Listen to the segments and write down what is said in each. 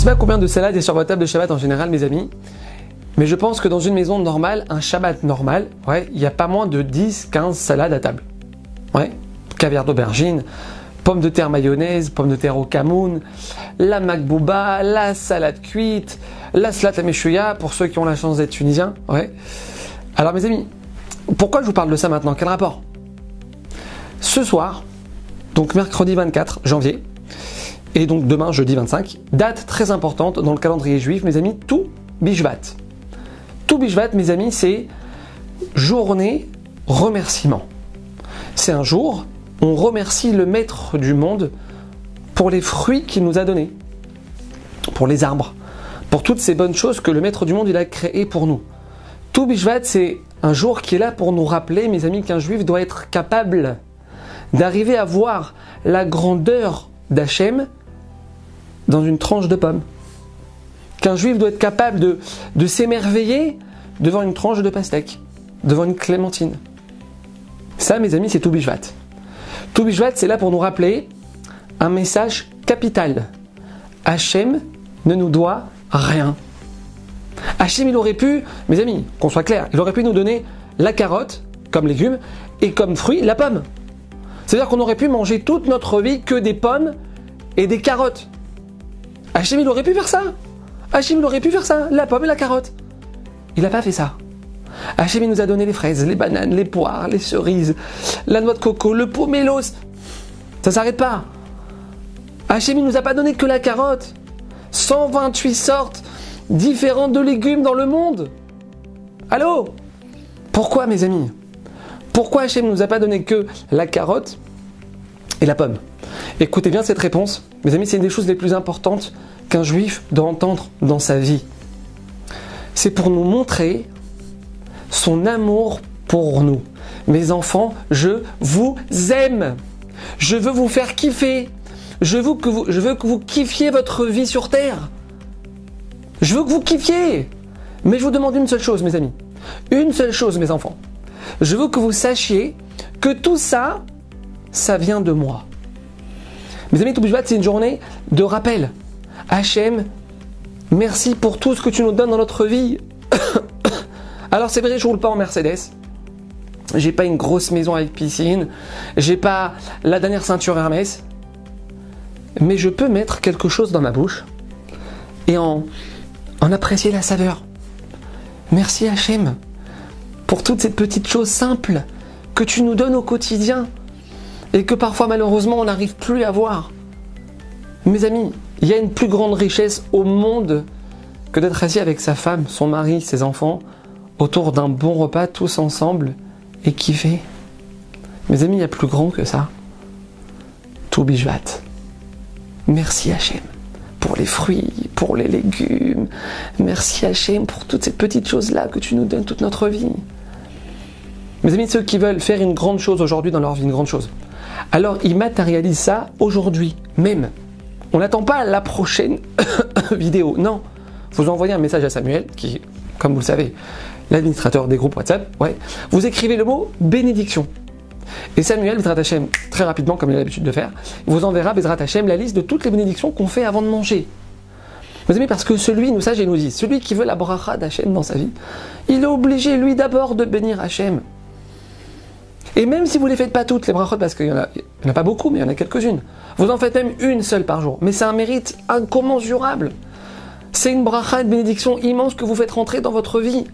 sais pas combien de salades est sur votre table de Shabbat en général, mes amis, mais je pense que dans une maison normale, un Shabbat normal, il n'y a pas moins de 10-15 salades à table. Ouais, caviar d'aubergine, pommes de terre mayonnaise, pommes de terre au camoun, la makbouba, la salade cuite, la salade à pour ceux qui ont la chance d'être tunisiens. Ouais. Alors mes amis, pourquoi je vous parle de ça maintenant? Quel rapport? Ce soir, donc mercredi 24 janvier, et donc demain jeudi 25, date très importante dans le calendrier juif, mes amis, tout Bishvat. Tout Bishvat, mes amis, c'est journée remerciement. C'est un jour où on remercie le maître du monde pour les fruits qu'il nous a donnés, pour les arbres, pour toutes ces bonnes choses que le maître du monde il a créées pour nous. Tout Bishvat, c'est un jour qui est là pour nous rappeler, mes amis, qu'un juif doit être capable d'arriver à voir la grandeur d'Hachem dans une tranche de pomme. Qu'un juif doit être capable de, s'émerveiller devant une tranche de pastèque, devant une clémentine. Ça, mes amis, c'est tout Bishvat. Tout Bishvat, c'est là pour nous rappeler un message capital. Hachem ne nous doit rien. Hachem, il aurait pu, mes amis, qu'on soit clair, il aurait pu nous donner la carotte comme légume et comme fruit la pomme. C'est-à-dire qu'on aurait pu manger toute notre vie que des pommes et des carottes. Hachem, il aurait pu faire ça. Hachem, il aurait pu faire ça, la pomme et la carotte. Il n'a pas fait ça. Hachem, nous a donné les fraises, les bananes, les poires, les cerises, la noix de coco, le pomelos. Ça s'arrête pas. Hachem, il nous a pas donné que la carotte. 128 sortes différentes de légumes dans le monde. Allô? Pourquoi, mes amis? Pourquoi Hachem nous a pas donné que la carotte et la pomme? Écoutez bien cette réponse. Mes amis, c'est une des choses les plus importantes qu'un juif doit entendre dans sa vie. C'est pour nous montrer son amour pour nous. Mes enfants, je vous aime. Je veux vous faire kiffer. Je veux que vous, kiffiez votre vie sur Terre. Je veux que vous kiffiez. Mais je vous demande une seule chose, mes amis. Une seule chose, mes enfants. Je veux que vous sachiez que tout ça, ça vient de moi. Mes amis, tout c'est une journée de rappel. Hachem, merci pour tout ce que tu nous donnes dans notre vie. Alors c'est vrai, je roule pas en Mercedes. J'ai pas une grosse maison avec piscine. J'ai pas la dernière ceinture Hermès. Mais je peux mettre quelque chose dans ma bouche et en, en apprécier la saveur. Merci Hachem pour toutes ces petites choses simples que tu nous donnes au quotidien et que parfois malheureusement on n'arrive plus à voir. Mes amis, il y a une plus grande richesse au monde que d'être assis avec sa femme, son mari, ses enfants, autour d'un bon repas tous ensemble et kiffer. Mes amis, il y a plus grand que ça. Tout bijouat. Merci Hachem pour les fruits, pour les légumes. Merci Hachem pour toutes ces petites choses-là que tu nous donnes toute notre vie. Mes amis, ceux qui veulent faire une grande chose aujourd'hui dans leur vie, une grande chose, alors ils matérialisent ça aujourd'hui même. On n'attend pas la prochaine vidéo. Non. Vous envoyez un message à Samuel, qui, comme vous le savez, l'administrateur des groupes WhatsApp. Vous écrivez le mot bénédiction. Et Samuel, Bezrat Hashem, très rapidement, comme il a l'habitude de faire, vous enverra Bezrat Hashem la liste de toutes les bénédictions qu'on fait avant de manger. Vous aimez parce que celui, nous sage et nous dit, celui qui veut la bracha d'Hachem dans sa vie, il est obligé, lui, d'abord de bénir Hachem. Et même si vous ne les faites pas toutes, les brachot, parce qu'il n'y en, a pas beaucoup, mais il y en a quelques-unes, vous en faites même une seule par jour. Mais c'est un mérite incommensurable. C'est une bracha, de bénédiction immense que vous faites rentrer dans votre vie.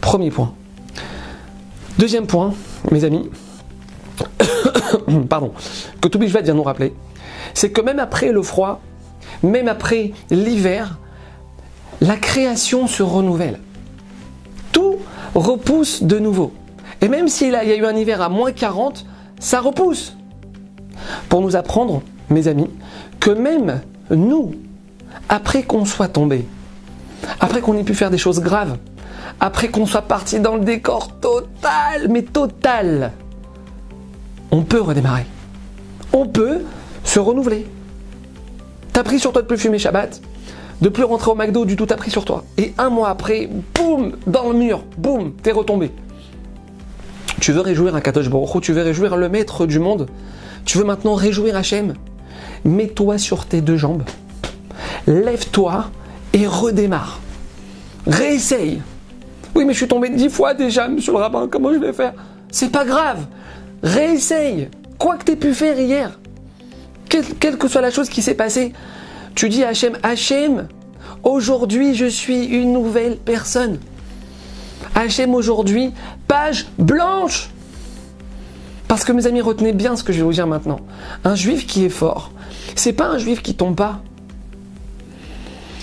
Premier point. Deuxième point, mes amis, pardon, que Toubi vient nous rappeler, c'est que même après le froid, même après l'hiver, la création se renouvelle. Tout repousse de nouveau. Et même s'il y a eu un hiver à moins 40, ça repousse. Pour nous apprendre, mes amis, que même nous, après qu'on soit tombé, après qu'on ait pu faire des choses graves, après qu'on soit parti dans le décor total, mais total, on peut redémarrer. On peut se renouveler. T'as pris sur toi de plus fumer Shabbat, de plus rentrer au McDo du tout, t'as pris sur toi. Et un mois après, boum, dans le mur, boum, t'es retombé. Tu veux réjouir un Kadosh Baruch tu veux réjouir le maître du monde. Tu veux maintenant réjouir Hachem. Mets-toi sur tes deux jambes. lève-toi et redémarre. Réessaye. Oui, mais je suis tombé dix fois déjà, monsieur le rabbin, comment je vais faire? C'est pas grave. Réessaye. Quoi que tu pu faire hier, quelle, que soit la chose qui s'est passée, tu dis à Hachem, Hachem, aujourd'hui je suis une nouvelle personne. Hachem, aujourd'hui, page blanche. Parce que mes amis, retenez bien ce que je vais vous dire maintenant. Un juif qui est fort, c'est pas un juif qui tombe pas.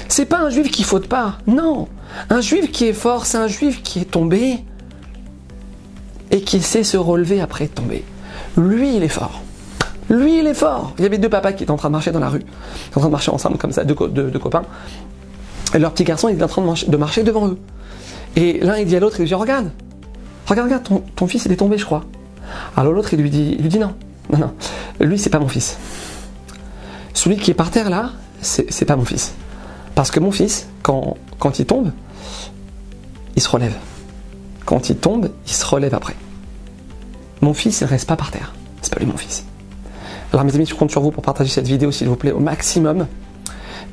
C'est pas un juif qui faute pas. Non. Un juif qui est fort, c'est un juif qui est tombé et qui sait se relever après tomber. Lui, il est fort. Lui, il est fort. Il y avait deux papas qui étaient en train de marcher dans la rue. En train de marcher ensemble, comme ça, deux, copains. Et leur petit garçon, il est en train de marcher, devant eux. Et l'un, il dit à l'autre, il lui dit Regarde, regarde, regarde, ton, fils, il est tombé, je crois. Alors l'autre, il lui dit, il dit non, non, non, lui, c'est pas mon fils. Celui qui est par terre là, c'est pas mon fils. Parce que mon fils, quand, quand il tombe, il se relève. Quand il tombe, il se relève après. Mon fils, il reste pas par terre. C'est pas lui mon fils. Alors mes amis, je compte sur vous pour partager cette vidéo, s'il vous plaît, au maximum.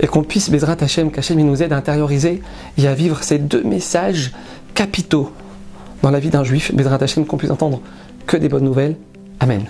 Et qu'on puisse, Bezrat Hachem, qu'Hachem nous aide à intérioriser et à vivre ces deux messages capitaux dans la vie d'un juif. Bezrat Hachem, qu'on puisse entendre que des bonnes nouvelles. Amen.